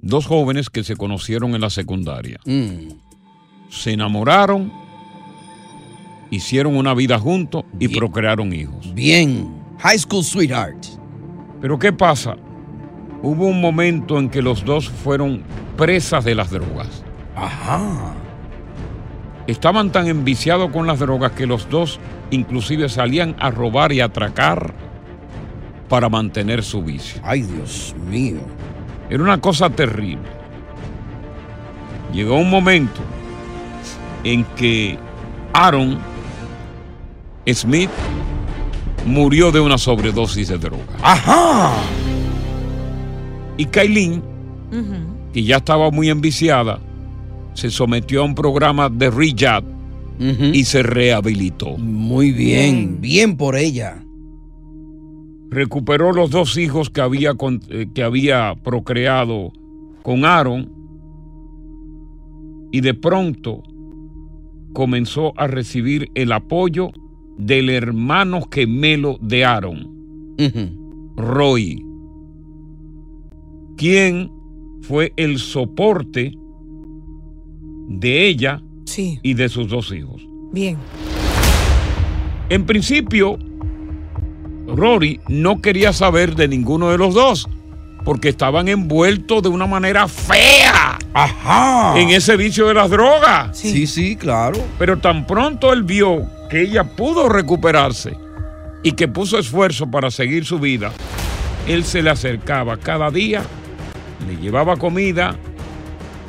dos jóvenes que se conocieron en la secundaria. Se enamoraron, hicieron una vida juntos y procrearon hijos. Bien. High School Sweetheart. Pero ¿qué pasa? Hubo un momento en que los dos fueron presas de las drogas. Ajá. Estaban tan enviciados con las drogas que los dos inclusive salían a robar y atracar para mantener su vicio. Ay, Dios mío. Era una cosa terrible. Llegó un momento en que Aaron Smith murió de una sobredosis de droga. ¡Ajá! Y Kailin, que ya estaba muy enviciada, se sometió a un programa de rehab y se rehabilitó. Muy bien, bien por ella. Recuperó los dos hijos que había, con- eh, que había procreado con Aaron y de pronto comenzó a recibir el apoyo del hermano gemelo de Aaron, Roy, quien fue el soporte de ella Sí. y de sus dos hijos. Bien. En principio, Rory no quería saber de ninguno de los dos, porque estaban envueltos de una manera fea Ajá. en ese vicio de las drogas. Sí, sí, claro. Pero tan pronto él vio que ella pudo recuperarse y que puso esfuerzo para seguir su vida, él se le acercaba cada día, le llevaba comida,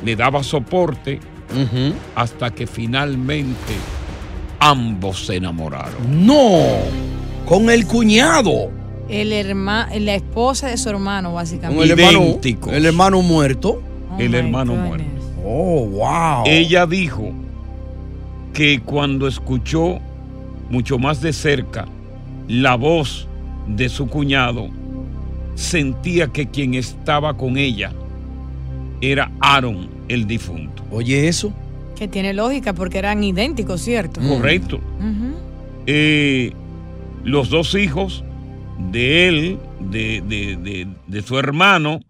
le daba soporte, hasta que finalmente ambos se enamoraron. No. Con el cuñado. El herma, la esposa de su hermano, Con básicamente. el hermano. El hermano muerto. el hermano muerto. Oh, wow. Ella dijo que cuando escuchó mucho más de cerca la voz de su cuñado, sentía que quien estaba con ella era Aaron, el difunto. Oye, eso. Que tiene lógica porque eran idénticos, ¿cierto? Correcto. Eh, los dos hijos de él, de, de- de- de su hermano,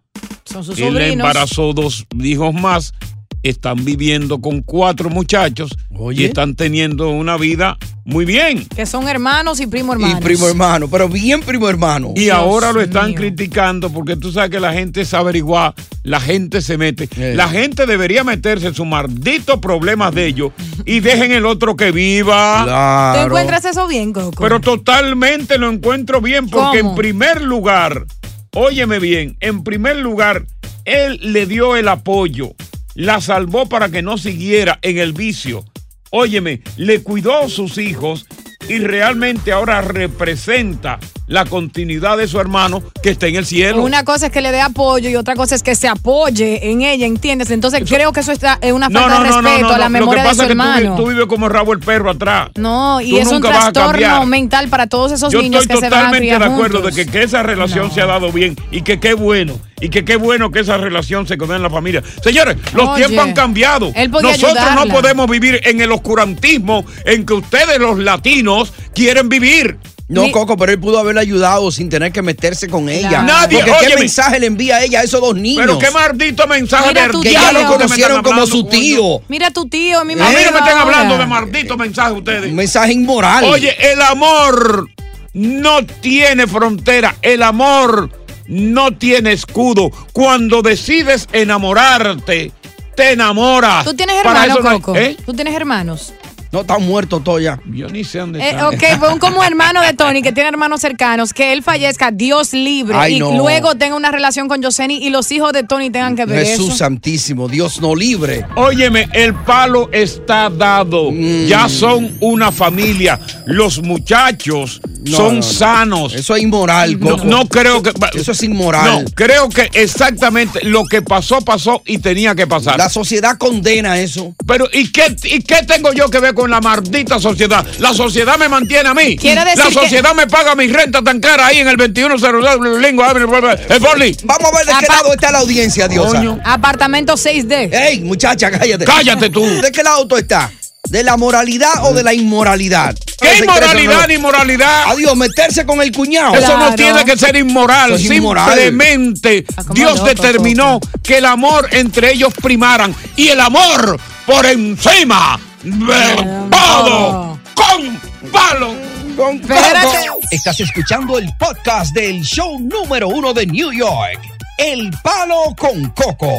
Son sus él sobrinos. embarazó dos hijos más, están viviendo con cuatro muchachos Oye. Y están teniendo una vida muy bien. Que son hermanos y primo hermanos. Y primo hermano, pero bien primo hermano. Y ahora lo están criticando porque tú sabes que la gente es averiguar, la gente se mete. La gente debería meterse en sus malditos problemas de ellos y dejen el otro que viva. ¿Tú encuentras eso bien, Coco? Pero totalmente lo encuentro bien porque ¿Cómo? en primer lugar, óyeme bien, en primer lugar, él le dio el apoyo, la salvó para que no siguiera en el vicio. Óyeme, le cuidó sus hijos y realmente ahora representa la continuidad de su hermano que está en el cielo. Una cosa es que le dé apoyo y otra cosa es que se apoye en ella, ¿entiendes? Entonces creo que eso está, es una falta de respeto a la memoria Lo que de su pasa es que tú, hermano. vi- tú vives como rabo el perro atrás. No, y Tú es un trastorno mental para todos esos Yo niños estoy que se van a totalmente criar de acuerdo juntos. de que, que esa relación se ha dado bien y que qué bueno. Y que qué bueno que esa relación se quede en la familia. Señores, los Oye, tiempos han cambiado. Nosotros no podemos vivir en el oscurantismo en que ustedes, los latinos, quieren vivir. No, Coco, pero él pudo haberle ayudado sin tener que meterse con ella. Claro. Nadie, Porque qué mensaje le envía a ella a esos dos niños. Pero qué maldito mensaje Mira de que ya lo conocieron como su tío. Mira a tu tío, a mí me A mí no me están hablando de maldito mensaje ustedes. Un mensaje inmoral. Oye, el amor no tiene frontera. El amor no tiene escudo. Cuando decides enamorarte, te enamoras. ¿Tú tienes hermanos, eso no hay- Coco? ¿Eh? ¿Tú tienes hermanos? No, están muertos todos ya. Yo ni sé dónde Eh, ok, fue un como hermano de Tony que tiene hermanos cercanos, que él fallezca, Dios libre, Ay, y no. luego tenga una relación con Yoseni y los hijos de Tony tengan que ver Jesús eso. santísimo, Dios no libre. Óyeme, el palo está dado. Mm. Ya son una familia. Los muchachos No, son no, no. sanos. Eso es inmoral, No, Coco. no creo que. Eso es inmoral. No, creo que exactamente lo que pasó, pasó y tenía que pasar. La sociedad condena eso. Pero, ¿y qué, ¿y qué tengo yo que ver con la maldita sociedad? La sociedad me mantiene a mí. Quiere decir la que- sociedad me paga mi renta tan cara ahí en el 2102 Lingua Avenue. Eh, Forley. Vamos a ver de qué lado está la audiencia. Coño. Apartamento 6D. Ey, muchacha, cállate. Cállate tú. ¿De qué lado tú estás? ¿De la moralidad o de la inmoralidad? ¿Qué inmoralidad ni moralidad? Adiós, meterse con el cuñado. Eso no tiene que ser inmoral. Es inmoral. Simplemente Ah, como Dios determinó que el amor entre ellos primaran y el amor por encima todo. Con palo. Con Espérate. Estás escuchando el podcast del show número uno de New York. El Palo con Coco.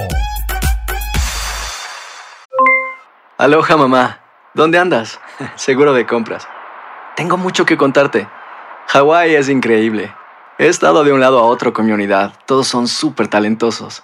Aloha mamá, ¿dónde andas? Seguro de compras. Tengo mucho que contarte. Hawái es increíble. He estado de un lado a otro con mi unidad. Todos son súper talentosos.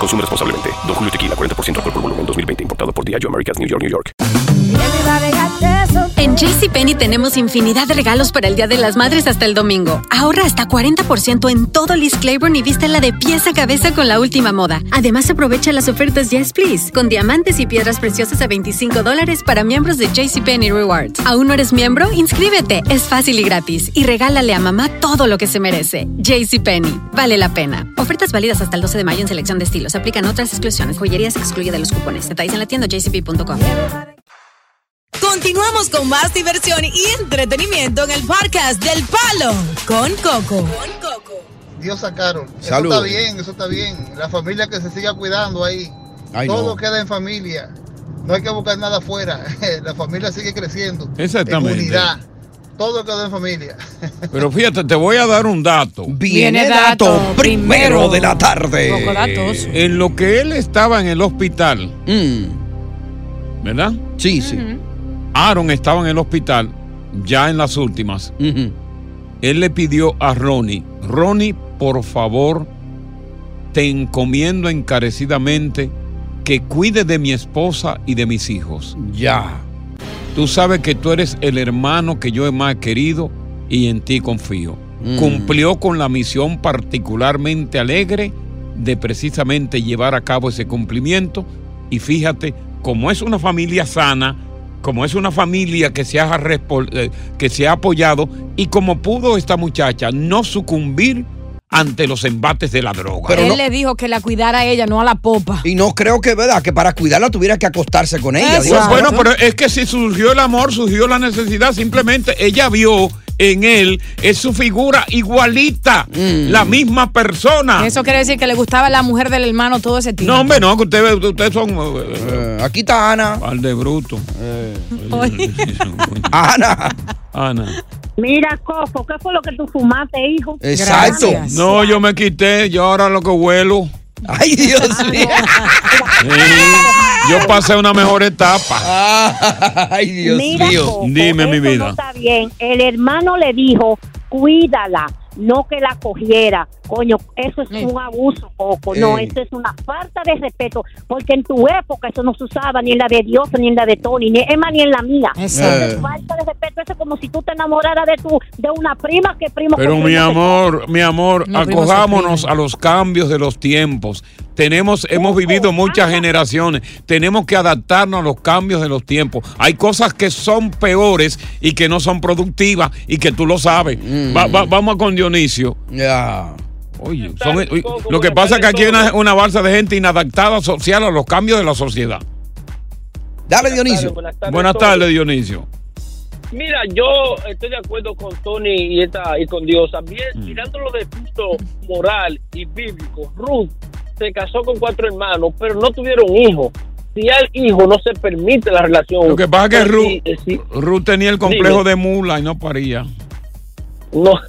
Consume responsablemente. Don Julio Tequila, 40% alcohol por volumen, 2020. Importado por Diageo Americas, New York, New York. En JCPenney tenemos infinidad de regalos para el Día de las Madres hasta el domingo. Ahorra hasta 40% en todo Liz Claiborne y vístela de pies a cabeza con la última moda. Además, aprovecha las ofertas Yes Please, con diamantes y piedras preciosas a 25 dólares para miembros de JCPenney Rewards. ¿Aún no eres miembro? Inscríbete. Es fácil y gratis. Y regálale a mamá todo lo que se merece. JCPenney. Vale la pena. Ofertas válidas hasta el 12 de mayo en selección de estilos. Aplican otras exclusiones. Joyería se excluye de los cupones. Detalles en la tienda jcp.com. Continuamos con más diversión y entretenimiento en el podcast del Palo con Coco. Dios sacaron. Eso está bien, eso está bien. La familia que se siga cuidando ahí. Ay, Todo no. queda en familia. No hay que buscar nada afuera. La familia sigue creciendo. Exactamente. En unidad. Todo queda en familia. Pero fíjate, te voy a dar un dato. Viene dato primero de la tarde. Poco datos. En lo que él estaba en el hospital, Mm, ¿verdad? sí, sí. Aaron estaba en el hospital, ya en las últimas. Él le pidió a Ronnie, Ronnie, por favor, te encomiendo encarecidamente que cuide de mi esposa y de mis hijos. Ya. Tú sabes que tú eres el hermano que yo he más querido y en ti confío. Mm. Cumplió con la misión particularmente alegre de precisamente llevar a cabo ese cumplimiento. Y fíjate, como es una familia sana, como es una familia que se ha, eh, que se ha apoyado y como pudo esta muchacha no sucumbir ante los embates de la droga. Pero Él no- le dijo que la cuidara a ella, no a la popa. Y no creo que, ¿verdad? Que para cuidarla tuviera que acostarse con ella. Eso. Dios. Bueno, pero es que si surgió el amor, surgió la necesidad, simplemente ella vio en él, es su figura igualita, Mm. la misma persona. Eso quiere decir que le gustaba la mujer del hermano todo ese tiempo. No, hombre, no, que ustedes, ustedes son... eh, Eh, aquí está Ana. Al de bruto. Oye. Ana. Ana. Mira, Coco, ¿qué fue lo que tú fumaste, hijo? Exacto. Gracias. No, yo me quité, yo ahora lo que huelo. Ay, Dios mío. Sí, yo pasé una mejor etapa. Ay, Dios Mira, mío. Coco, Dime, mi vida. No está bien. El hermano le dijo, cuídala, no que la cogiera. Coño, eso es un abuso, Coco. No, Ey. eso es una falta de respeto. Porque en tu época eso no se usaba ni en la de Dios, ni en la de Tony, ni más, ni en la mía. Exacto. Eso es falta de respeto. Eso es como si tú te enamoraras de tu de una prima que primo Pero mi amor, mi amor, acojámonos a los cambios de los tiempos. Tenemos, hemos vivido muchas generaciones. Tenemos que adaptarnos a los cambios de los tiempos. Hay cosas que son peores y que no son productivas y que tú lo sabes. Va- va- vamos con Dionisio. Ya. Oye, son- oye, lo que pasa es que aquí hay una, una balsa de gente inadaptada social a los cambios de la sociedad. Dale, Dionisio. Buenas tardes. Buenas tardes, Dionisio. Mira, yo estoy de acuerdo con Tony y, esta, y con Dios. También, Mm. mirándolo de punto moral y bíblico, Ruth se casó con cuatro hermanos, pero no tuvieron hijos. Si hay hijo, no se permite la relación. Lo que pasa es que Ruth, si- eh, Ruth tenía el complejo Dime. de mula y no paría. no,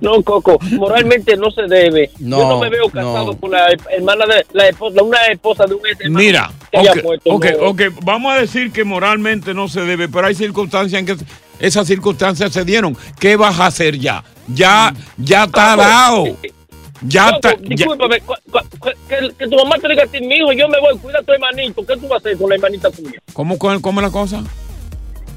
no, Coco, moralmente no se debe. No, yo no me veo casado no. con la hermana de la esposa, una esposa de un ex hermano Mira, que haya ok, muerto, ok, no. ok, vamos a decir que moralmente no se debe, pero hay circunstancias en que esas circunstancias se dieron. ¿Qué vas a hacer ya? Ya, ya está dado. Ya está. discúlpame, que, que tu mamá te diga a ti, mi hijo, yo me voy, cuida a tu hermanito. ¿Qué tú vas a hacer con la hermanita tuya? ¿Cómo, cómo, es la cosa?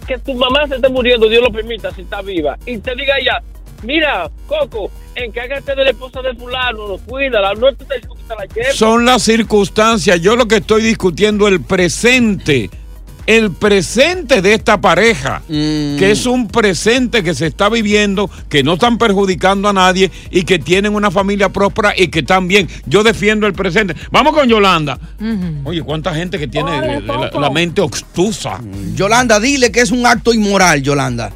Que tu mamá se esté muriendo, Dios lo permita, si está viva. Y te diga ella, mira, Coco, encárgate de la esposa de fulano, no, cuídala, no te que te la lleves. Son las circunstancias. Yo lo que estoy discutiendo el presente. El presente de esta pareja, Mm. que es un presente que se está viviendo, que no están perjudicando a nadie y que tienen una familia próspera y que están bien. Yo defiendo el presente. Vamos con Yolanda. Oye, ¿cuánta gente que tiene la, mente obstusa? Yolanda, dile que es un acto inmoral, Yolanda.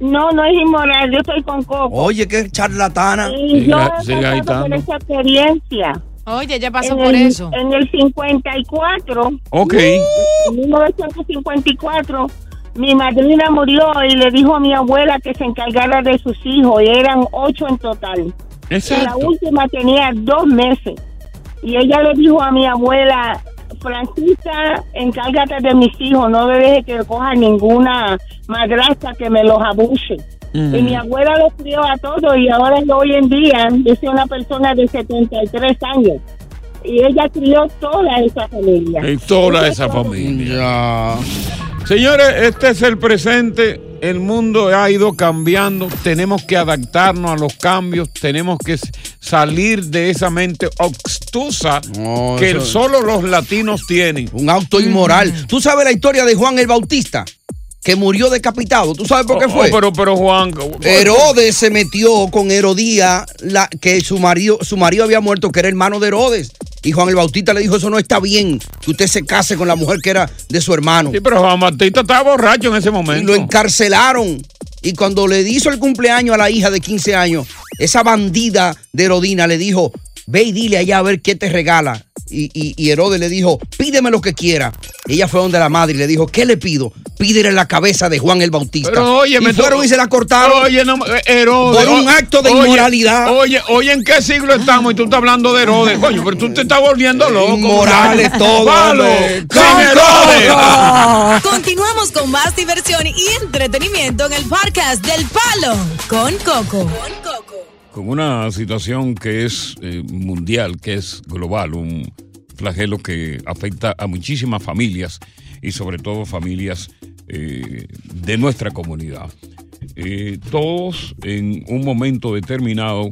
No, no es inmoral, yo estoy con Coco. Oye, qué charlatana. Y yo Siga- he por esa experiencia. Oye, ya pasó en por el, eso. En el 54, Ok. en 1954, mi madrina murió y le dijo a mi abuela que se encargara de sus hijos. Y eran ocho en total. Y la Exacto. última tenía dos meses. Y ella le dijo a mi abuela, Francisca, encárgate de mis hijos, no me dejes que coja ninguna madrastra que me los abuse. Mm. Y mi abuela los crió a todos y ahora yo hoy en día, yo soy una persona de 73 años. Y ella crió toda esa familia. Y toda esa familia. Señores, este es el presente. El mundo ha ido cambiando. Tenemos que adaptarnos a los cambios. Tenemos que salir de esa mente obstusa No, que solo los latinos tienen. Un acto inmoral. ¿Tú sabes la historia de Juan el Bautista? Que murió decapitado. ¿Tú sabes por qué Oh, fue? oh, pero, pero Juan. Herodes se metió con Herodía, la, que su marido, su marido había muerto, que era hermano de Herodes. Y Juan el Bautista le dijo, eso no está bien, que usted se case con la mujer que era de su hermano. Sí, pero Juan Bautista estaba borracho en ese Y momento. lo encarcelaron. Y cuando le hizo el cumpleaños a la hija de 15 años, esa bandida de Herodina le dijo, ve y dile allá a ver qué te regala. Y, y- y Herodes le dijo, pídeme lo que quiera. Ella fue donde la madre y le dijo, ¿qué le pido? Pídele la cabeza de Juan el Bautista. Pero oye, y fueron y se la cortaron. Oye, no, eh, Herodes. Por un acto de oye, inmoralidad. Oye, oye, ¿en qué siglo estamos? Y tú estás hablando de Herodes. Coño, pero tú te estás volviendo loco. Inmorales todo, hombre. sin Herodes. Continuamos con más diversión y entretenimiento en el podcast del Palo con Coco. Con una situación que es eh, mundial, que es global, un flagelo que afecta a muchísimas familias y sobre todo familias eh, de nuestra comunidad. Eh, todos en un momento determinado,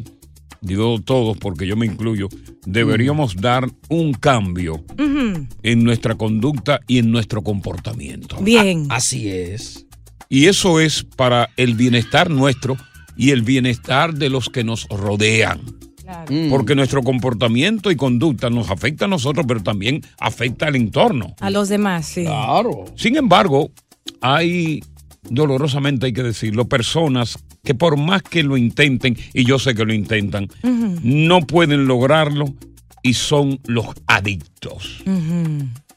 digo todos porque yo me incluyo, deberíamos dar un cambio en nuestra conducta y en nuestro comportamiento. Bien. Así es. Y eso es para el bienestar nuestro y el bienestar de los que nos rodean. Mm. Porque nuestro comportamiento y conducta nos afecta a nosotros, pero también afecta al entorno. A los demás, sí. Claro. Sin embargo, hay, dolorosamente hay que decirlo, personas que por más que lo intenten, y yo sé que lo intentan, no pueden lograrlo y son los adictos.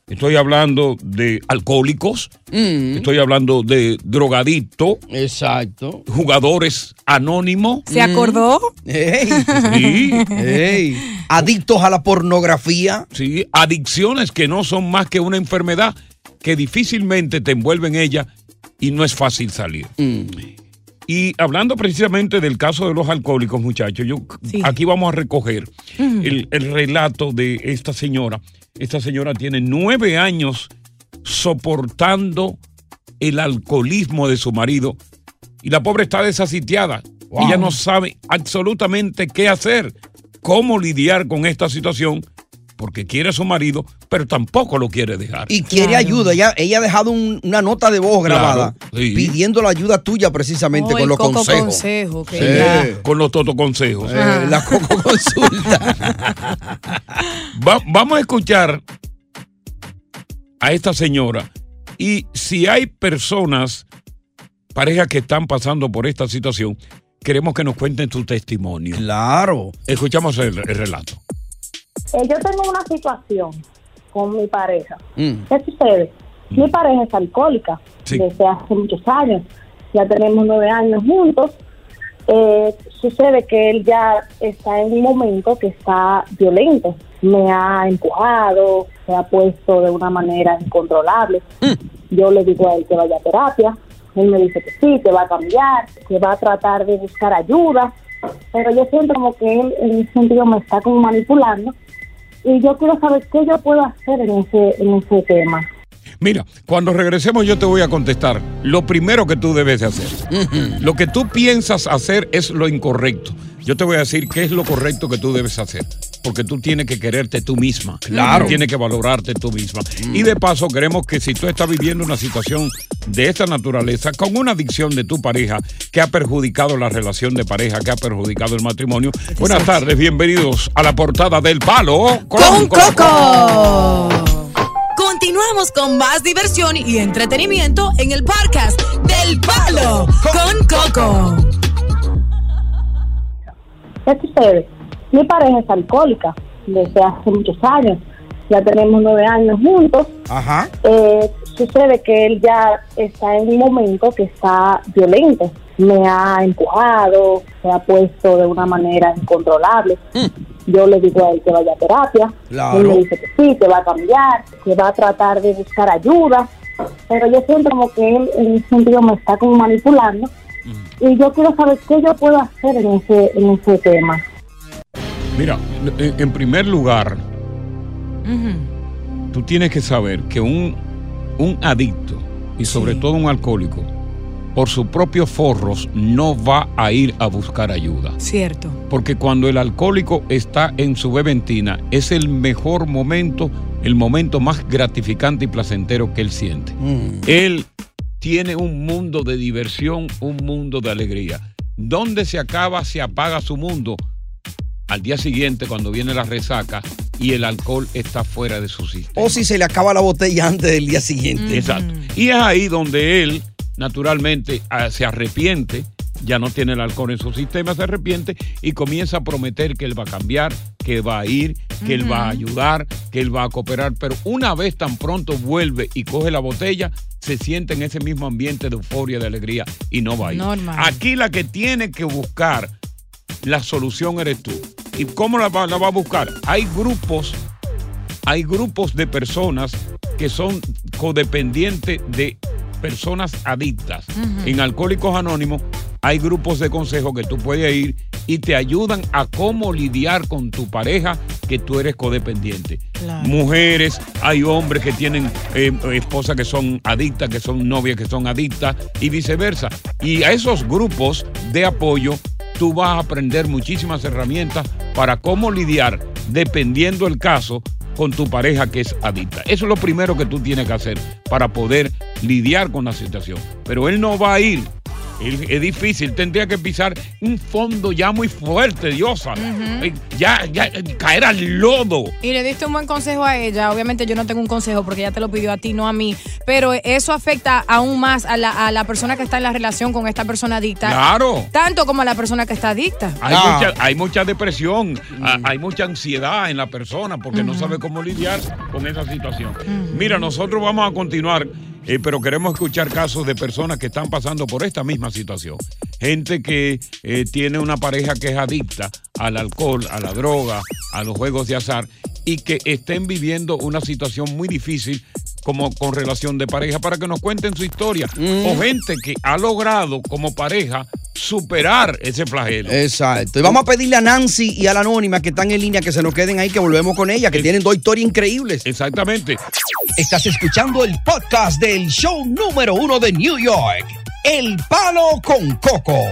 Estoy hablando de alcohólicos, estoy hablando de drogadictos. Exacto. Jugadores anónimos. ¿Se acordó? Ey. Sí. Ey. Adictos a la pornografía. Sí, adicciones que no son más que una enfermedad que difícilmente te envuelve en ella y no es fácil salir. Y hablando precisamente del caso de los alcohólicos, muchachos, yo aquí vamos a recoger el, el relato de esta señora. Esta señora tiene nueve años soportando el alcoholismo de su marido y la pobre está desasitiada. Wow. Ella no sabe absolutamente qué hacer, cómo lidiar con esta situación, porque quiere a su marido, pero tampoco lo quiere dejar. Y quiere ayuda. Ella, ella ha dejado un- una nota de voz Claro, grabada sí. pidiendo la ayuda tuya precisamente Oh, con los coco consejos. consejo, Sí. Con los toto consejos. Eh, la coco consulta. Va- vamos a escuchar a esta señora y si hay personas, parejas que están pasando por esta situación, queremos que nos cuenten su testimonio. Claro. Escuchamos el, el relato. Eh, yo tengo una situación con mi pareja. Mm. ¿Qué sucede? Mi pareja es alcohólica Sí. desde hace muchos años. Ya tenemos nueve años juntos. Eh, sucede que él ya está en un momento que está violento. Me ha empujado, se ha puesto de una manera incontrolable. Yo le digo a él que vaya a terapia. Él me dice que sí, que va a cambiar, que va a tratar de buscar ayuda. Pero yo siento como que él en ese sentido me está como manipulando. Y yo quiero saber qué yo puedo hacer en ese, en ese tema. Mira, cuando regresemos yo te voy a contestar lo primero que tú debes de hacer. Lo que tú piensas hacer es lo incorrecto. Yo te voy a decir qué es lo correcto que tú debes hacer. Porque tú tienes que quererte tú misma. Claro. Tú tienes que valorarte tú misma. Y de paso, queremos que si tú estás viviendo una situación de esta naturaleza, con una adicción de tu pareja que ha perjudicado la relación de pareja, que ha perjudicado el matrimonio, buenas tardes, bienvenidos a la portada del Palo con Coco. Continuamos con más diversión y entretenimiento en el podcast del Palo con Coco. ¿Qué sucede? Mi pareja es alcohólica desde hace muchos años. Ya tenemos nueve años juntos. Ajá. Eh, sucede que él ya está en un momento que está violento. Me ha empujado, se ha puesto de una manera incontrolable. Yo le digo a él que vaya a terapia. Claro. Él me dice que sí, que va a cambiar, que va a tratar de buscar ayuda. Pero yo siento como que él en ese sentido me está como manipulando. Y yo quiero saber qué yo puedo hacer en ese, en ese tema. Mira, en en primer lugar, tú tienes que saber que un, un adicto y sobre todo un alcohólico, por sus propios forros, no va a ir a buscar ayuda. Cierto. Porque cuando el alcohólico está en su beventina, es el mejor momento, el momento más gratificante y placentero que él siente. Él tiene un mundo de diversión, un mundo de alegría. Donde se acaba, se apaga su mundo. Al día siguiente, cuando viene la resaca y el alcohol está fuera de su sistema. O si se le acaba la botella antes del día siguiente. Exacto. Y es ahí donde él, naturalmente, ah, se arrepiente, ya no tiene el alcohol en su sistema, se arrepiente y comienza a prometer que él va a cambiar, que va a ir, que él va a ayudar, que él va a cooperar. Pero una vez tan pronto vuelve y coge la botella, se siente en ese mismo ambiente de euforia, de alegría y no va a ir. Normal. Aquí la que tiene que buscar la solución eres tú. ¿Y cómo la va, la va a buscar? Hay grupos, hay grupos de personas que son codependientes de personas adictas. En Alcohólicos Anónimos hay grupos de consejo que tú puedes ir y te ayudan a cómo lidiar con tu pareja que tú eres codependiente. Mujeres, hay hombres que tienen eh, esposas que son adictas, que son novias que son adictas y viceversa. Y a esos grupos de apoyo tú vas a aprender muchísimas herramientas para cómo lidiar, dependiendo el caso, con tu pareja que es adicta. Eso es lo primero que tú tienes que hacer para poder lidiar con la situación. Pero él no va a ir es, es difícil, tendría que pisar un fondo ya muy fuerte, Diosa. Eh, Ya, ya, caer al lodo. Y le diste un buen consejo a ella. Obviamente yo no tengo un consejo porque ella te lo pidió a ti, no a mí. Pero eso afecta aún más a la, a la persona que está en la relación con esta persona adicta. Claro. Tanto como a la persona que está adicta. Hay, mucha, hay mucha depresión, a- hay mucha ansiedad en la persona porque no sabe cómo lidiar con esa situación. Mira, nosotros vamos a continuar, eh, pero queremos escuchar casos de personas que están pasando por esta misma situación. Gente que eh, tiene una pareja que es adicta al alcohol, a la droga, a los juegos de azar y que estén viviendo una situación muy difícil como con relación de pareja para que nos cuenten su historia. O gente que ha logrado como pareja superar ese flagelo. Exacto. Y vamos a pedirle a Nancy y a la anónima que están en línea que se nos queden ahí, que volvemos con ella, que tienen dos historias increíbles. Exactamente. Estás escuchando el podcast del show número uno de New York, El Palo con Coco.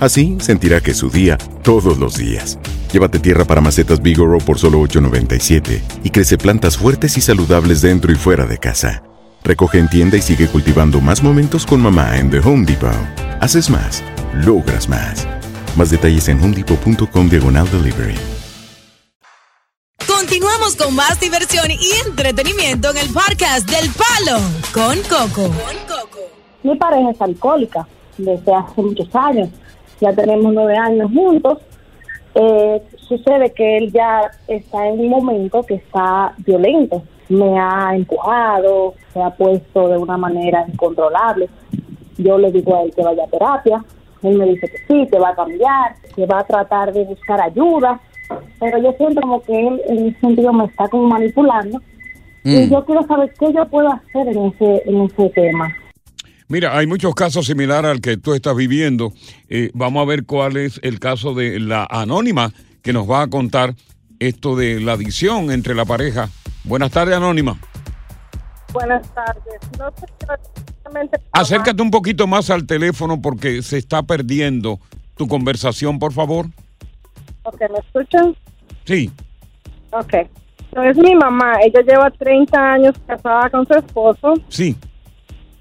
Así sentirá que es su día todos los días. Llévate tierra para macetas Bigoro por solo $8.97 y crece plantas fuertes y saludables dentro y fuera de casa. Recoge en tienda y sigue cultivando más momentos con mamá en The Home Depot. Haces más, logras más. Más detalles en homedepot.com diagonal delivery. Continuamos con más diversión y entretenimiento en el podcast del Palo con Coco. Mi pareja es alcohólica desde hace muchos años. Ya tenemos nueve años juntos. Eh, sucede que él ya está en un momento que está violento. Me ha empujado, se ha puesto de una manera incontrolable. Yo le digo a él que vaya a terapia. Él me dice que sí, que va a cambiar, que va a tratar de buscar ayuda. Pero yo siento como que él en ese sentido me está como manipulando. Y Mm. yo quiero saber qué yo puedo hacer en ese, en ese tema. Mira, hay muchos casos similares al que tú estás viviendo. Eh, vamos a ver cuál es el caso de la anónima que nos va a contar esto de la adicción entre la pareja. Buenas tardes, anónima. Buenas tardes. No sé exactamente. Acércate un poquito más al teléfono porque se está perdiendo tu conversación, por favor. Ok, ¿me escuchan? Sí. Ok. No, es mi mamá. Ella lleva 30 años casada con su esposo Sí.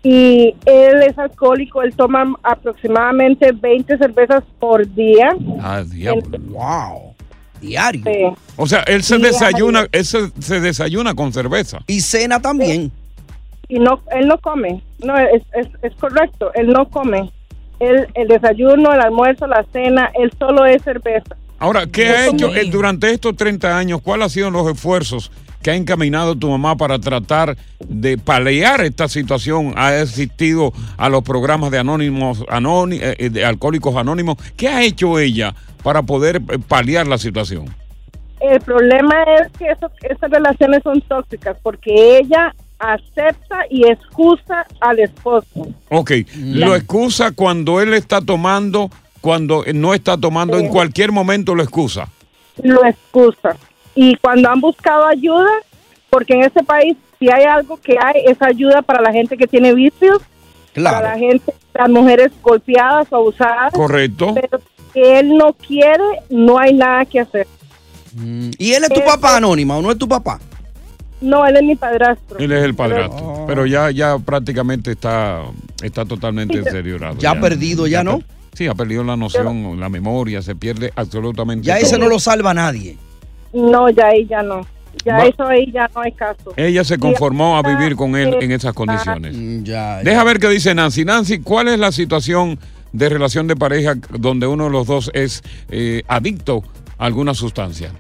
Y él es alcohólico. Él toma aproximadamente 20 cervezas por día. Ah, diablo. Wow. Diario. Sí. O sea, él se desayuna, él se, se desayuna con cerveza. Y cena también. Y no, él no come. No, es, es, es correcto. Él no come. Él, el desayuno, el almuerzo, la cena, él solo es cerveza. Ahora, ¿qué Yo ha hecho eh, durante estos 30 años? ¿Cuáles han sido los esfuerzos que ha encaminado tu mamá para tratar de paliar esta situación? ¿Ha asistido a los programas de anónimos, anóni- eh, eh, de alcohólicos anónimos? ¿Qué ha hecho ella para poder eh, paliar la situación? El problema es que eso, esas relaciones son tóxicas porque ella acepta y excusa al esposo. Ok, lo excusa cuando él está tomando, cuando no está tomando, en cualquier momento lo excusa. Lo excusa. Y cuando han buscado ayuda, porque en este país si hay algo que hay es ayuda para la gente que tiene vicios, Claro. para la gente, las mujeres golpeadas o abusadas. Correcto. Pero que él no quiere, no hay nada que hacer. ¿Y él es tu papá anónima o no es tu papá? No, él es mi padrastro. Él es el padrastro. Pero ya, ya prácticamente está, está totalmente deteriorado. Ya ha perdido, ya, ¿no? Sí, ha perdido la noción, la memoria, se pierde absolutamente Ya ese todo. no lo salva nadie. No, ya ahí ya no. Ya Va- eso ahí ya no hay caso. Ella se conformó a vivir con él en esas condiciones. Mm, Ya, Deja ver qué dice Nancy. Nancy, ¿cuál es la situación de relación de pareja donde uno de los dos es eh, adicto a alguna sustancia?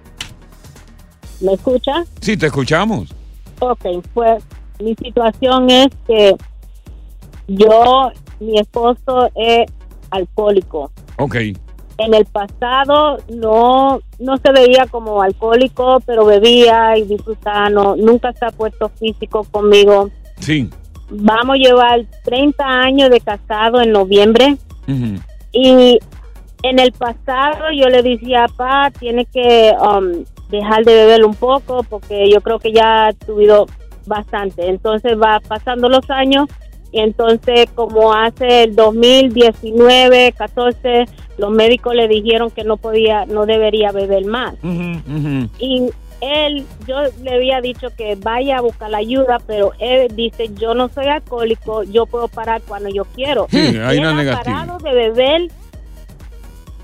¿Me escucha? Sí, te escuchamos. Ok, pues mi situación es que yo, mi esposo es alcohólico. Ok. En el pasado no, no se veía como alcohólico, pero bebía y disfrutaba, no, nunca se ha puesto físico conmigo. Sí. Vamos a llevar 30 años de casado en noviembre y en el pasado yo le decía, pa, tiene que um, dejar de beber un poco porque yo creo que ya ha subido bastante. Entonces va pasando los años entonces como hace el 2019, 14, los médicos le dijeron que no podía, no debería beber más. Y él, yo le había dicho que vaya a buscar la ayuda, pero él dice, yo no soy alcohólico, yo puedo parar cuando yo quiero. Sí, hay Él una ha parado de beber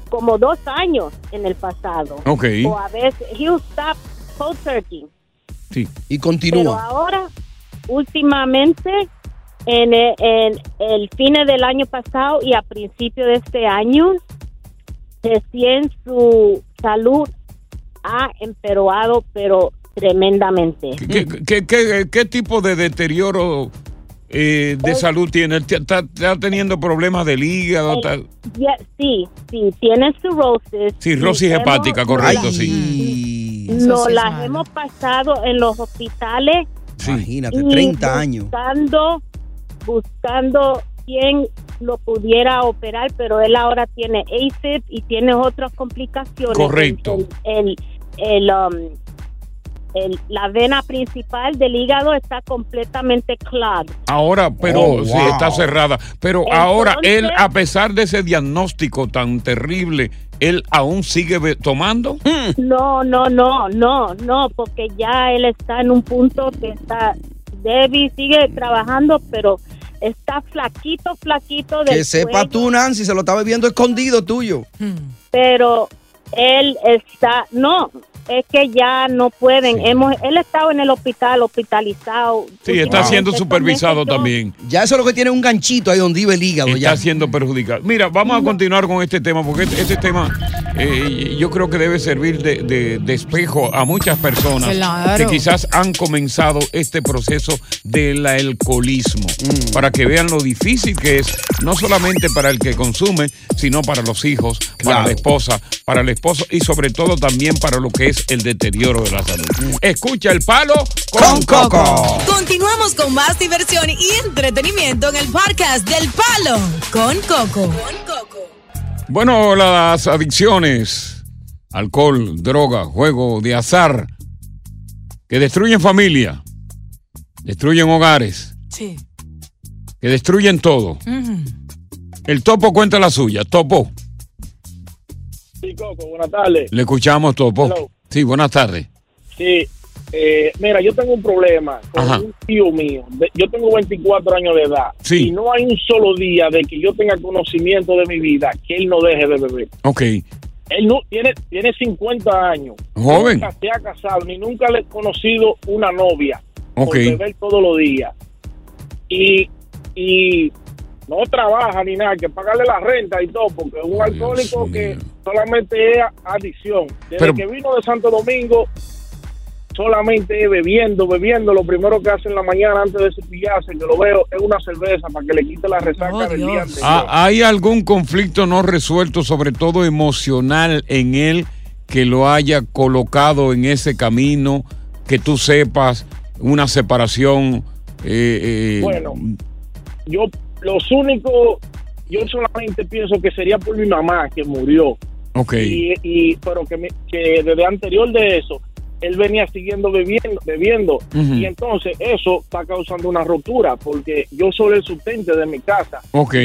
como dos años en el pasado. Ok. O a veces, he'll stop cold turkey. Sí. Y Pero continúa. ahora, últimamente, en el, en el fin del año pasado y a principio de este año, recién su salud ha empeorado, pero tremendamente. ¿Qué, qué- qué- qué tipo de deterioro eh, de salud tiene? ¿Está, está- teniendo problemas del hígado? Está- Ya, sí, sí, tiene cirrosis. cirrosis hepática, hemos- correcto, sí. Nos las hemos pasado en los hospitales. Imagínate, y 30 años. Buscando, buscando quién lo pudiera operar, pero él ahora tiene AFib y tiene otras complicaciones. Correcto. El, el, el, um, el- la vena principal del hígado está completamente clogged. Ahora, pero Oh, sí, está cerrada. Pero Entonces- ahora él, a pesar de ese diagnóstico tan terrible, él aún sigue tomando. No, no, no, no, no, porque ya él está en un punto que está, Debbie sigue trabajando, pero está flaquito, flaquito del Que sepa cuello, tú, Nancy, se lo estaba viendo escondido tuyo. pero él está, no, es que ya no pueden, hemos, él ha estado en el hospital, hospitalizado. Sí, está siendo supervisado también. Ya eso es lo que tiene un ganchito ahí donde iba el hígado. Está ya. siendo perjudicado. Mira, vamos a continuar con este tema, porque este, este tema eh, yo creo que debe servir de, de- de espejo a muchas personas Claro. que quizás han comenzado este proceso del alcoholismo, Mm. para que vean lo difícil que es, no solamente para el que consume, sino para los hijos, para la esposa, para el esposo y sobre todo también para lo que es el deterioro de la salud. Escucha el palo con, Coco. Continuamos con más diversión y entretenimiento en el podcast del Palo con Coco. Bueno, las adicciones, alcohol, droga, juego de azar, que destruyen familia, destruyen hogares, Sí. que destruyen todo. El topo cuenta la suya. Topo, Sí, Coco, buenas tardes. le escuchamos, Topo. Hello. Sí, buenas tardes. Sí, eh, mira, yo tengo un problema con Ajá. un tío mío. Yo tengo 24 años de edad. Sí. Y no hay un solo día de que yo tenga conocimiento de mi vida que él no deje de beber. Ok, Él no, tiene, tiene 50 años. Joven. Nunca se ha casado, ni nunca le he conocido una novia. Ok. Por beber todos los días. Y, y no trabaja ni nada, que pagarle la renta y todo, porque es un alcohólico que solamente es adicción. Desde Pero- que vino de Santo Domingo, solamente es bebiendo, bebiendo. Lo primero que hace en la mañana antes de cepillarse, que lo veo, es una cerveza para que le quite la resaca del día anterior. Ah, ¿hay algún conflicto no resuelto, sobre todo emocional, en él que lo haya colocado en ese camino, que tú sepas, una separación? eh, eh, Bueno, yo los únicos, yo solamente pienso que sería por mi mamá que murió. Ok. Y, y- pero que, me- que desde anterior de eso, él venía siguiendo bebiendo, bebiendo. Y entonces eso está causando una rotura, porque yo soy el sustente de mi casa. Ok.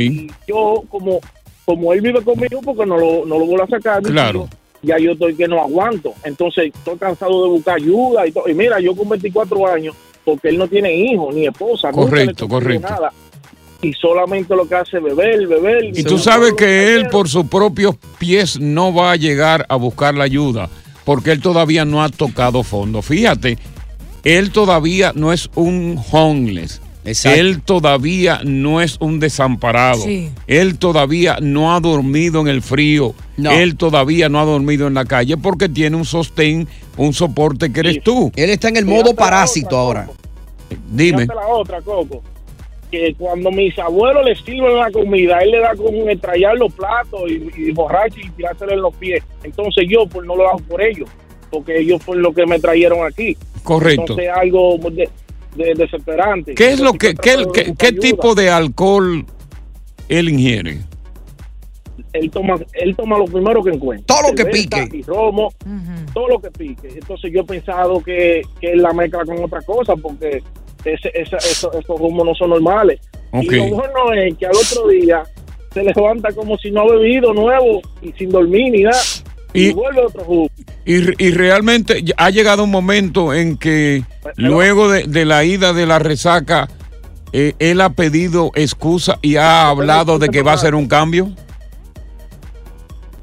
Yo, como, como él vive conmigo, porque no lo, no lo voy a sacar, Claro. ya yo estoy que no aguanto. Entonces estoy cansado de buscar ayuda y todo. Y mira, yo con 24 años, porque él no tiene hijos ni esposa, Correcto, correcto. nada. Y solamente lo que hace es beber, beber. Y tú sabes que él por sus propios pies no va a llegar a buscar la ayuda, porque él todavía no ha tocado fondo. Fíjate, él todavía no es un homeless. Exacto. Él todavía no es un desamparado. Sí. Él todavía no ha dormido en el frío. No. Él todavía no ha dormido en la calle porque tiene un sostén, un soporte que eres tú. Él está en el modo parásito ahora. Dime. Fíjate la otra, Coco. Que cuando mis abuelos le sirven la comida, él le da con estrellar los platos y, y borracho y tirárselo en los pies. Entonces yo pues no lo hago por ellos, porque ellos fueron los que me trajeron aquí. Correcto. Entonces es algo de, de- desesperante. ¿Qué es lo que, qué, qué- qué ayuda. tipo de alcohol él ingiere? Él toma, él toma lo primero que encuentra. Todo lo que pique. Y romo, todo lo que pique. Entonces yo he pensado que, que él la mezcla con otra cosa, porque ese, esa- eso- esos rumos no son normales. Y lo bueno es que al otro día se levanta como si no ha bebido nuevo y sin dormir ni nada. Y, Y- vuelve otro jugo. Y, y realmente ha llegado un momento en que luego de, de la ida de la resaca, eh, él ha pedido excusa y ha hablado de que va a hacer un cambio.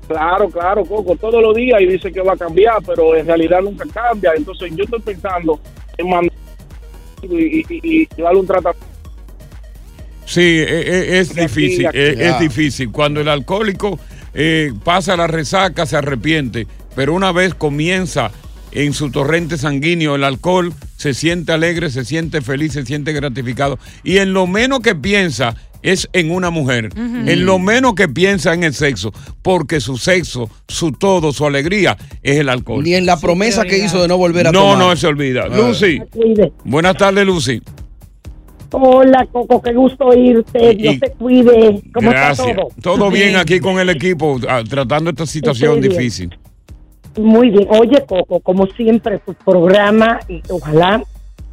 Claro, claro, Coco, todos los días y dice que va a cambiar, pero en realidad nunca cambia. Entonces yo estoy pensando en mandar y, y, y- y darle un tratamiento. Sí, eh, eh, es difícil, eh, es difícil. Cuando el alcohólico eh, pasa la resaca, se arrepiente, pero una vez comienza en su torrente sanguíneo el alcohol, se siente alegre, se siente feliz, se siente gratificado. Y en lo menos que piensa es en una mujer, en lo menos que piensa en el sexo, porque su sexo, su todo, su alegría es el alcohol. Ni en la promesa que hizo de no volver a No, tomar. no se olvida. Ah. Lucy, buenas tardes, Lucy. Hola, Coco, qué gusto oírte. Dios te cuide. ¿Cómo Gracias. está todo? Todo bien aquí con el equipo, ah, tratando esta situación difícil. Muy bien. Oye, Coco, como siempre, tu programa, y ojalá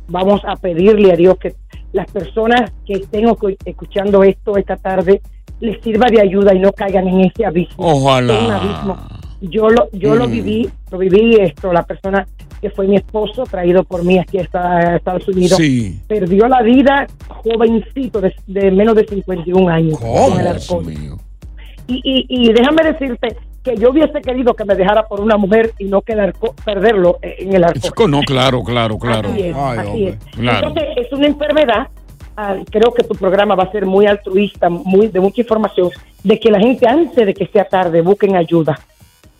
vamos a pedirle a Dios que las personas que estén escuchando esto esta tarde les sirva de ayuda y no caigan en ese abismo. Ojalá. Un abismo. Yo lo, yo lo Mm. viví, lo viví esto, la persona que fue mi esposo, traído por mí aquí a esta- a Estados Unidos, Sí. perdió la vida jovencito, de, de menos de 51 años. con el alcohol. Y, y, y déjame decirte que yo hubiese querido que me dejara por una mujer y no quedar co- perderlo en el alcohol. No, claro, claro, claro. Así es, así es. Claro. Entonces, es una enfermedad. ah, creo que tu programa va a ser muy altruista, muy de mucha información, de que la gente antes de que sea tarde busquen ayuda.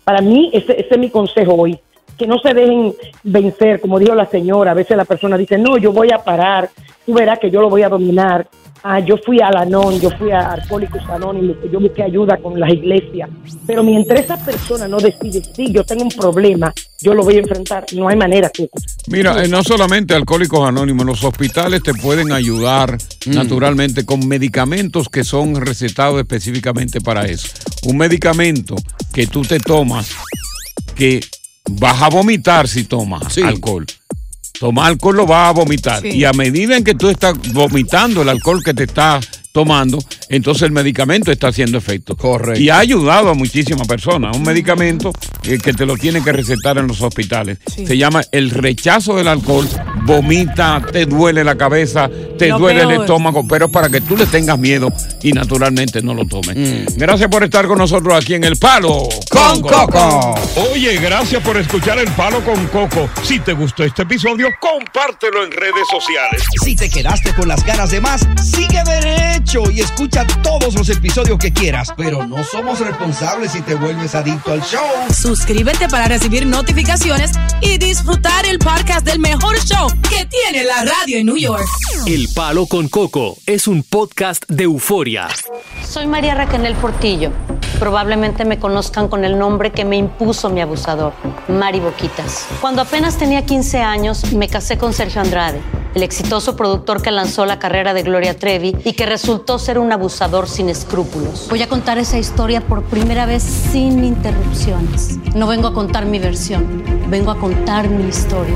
Para mí, ese, ese es mi consejo hoy. Que no se dejen vencer, como dijo la señora. A veces la persona dice, no, yo voy a parar, tú verás que yo lo voy a dominar. Ah, yo fui al Anón, yo fui a Alcohólicos Anónimos, yo busqué ayuda con las iglesias. Pero mientras esa persona no decide, sí, yo tengo un problema, yo lo voy a enfrentar, no hay manera, Cuco. Mira, eh, no solamente Alcohólicos Anónimos, los hospitales te pueden ayudar naturalmente con medicamentos que son recetados específicamente para eso. Un medicamento que tú te tomas que vas a vomitar si tomas alcohol. Tomar alcohol lo vas a vomitar. Sí. Y a medida en que tú estás vomitando el alcohol que te estás tomando, entonces el medicamento está haciendo efecto. Correcto. Y ha ayudado a muchísimas personas. Un medicamento eh, que te lo tienen que recetar en los hospitales. Se llama el rechazo del alcohol. Vomita, te duele la cabeza, te Lo duele el estómago, pero para que tú le tengas miedo y naturalmente no lo tomes. Gracias por estar con nosotros aquí en El Palo con Coco. Oye, gracias por escuchar El Palo con Coco. Si te gustó este episodio, compártelo en redes sociales. Si te quedaste con las ganas de más, sigue derecho y escucha todos los episodios que quieras. Pero no somos responsables si te vuelves adicto al show. Suscríbete para recibir notificaciones y disfrutar el podcast del mejor show que tiene la radio en New York. El Palo con Coco es un podcast de euforia. Soy María Raquel Portillo. Probablemente me conozcan con el nombre que me impuso mi abusador, Mari Boquitas. Cuando apenas tenía 15 años, me casé con Sergio Andrade, el exitoso productor que lanzó la carrera de Gloria Trevi y que resultó ser un abusador sin escrúpulos. Voy a contar esa historia por primera vez sin interrupciones. No vengo a contar mi versión, vengo a contar mi historia.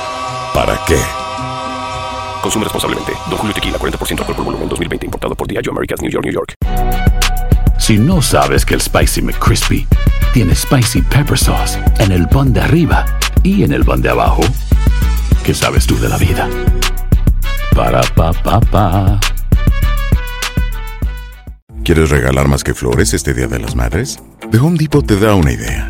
¿para qué? Consume responsablemente. Don Julio Tequila, 40% alcohol por volumen, 2020. Importado por Diageo Americas, New York, New York. Si no sabes que el Spicy McCrispy tiene Spicy Pepper Sauce en el pan de arriba y en el pan de abajo, ¿qué sabes tú de la vida? Para, pa, pa, pa. ¿Quieres regalar más que flores este Día de las Madres? The Home Depot te da una idea.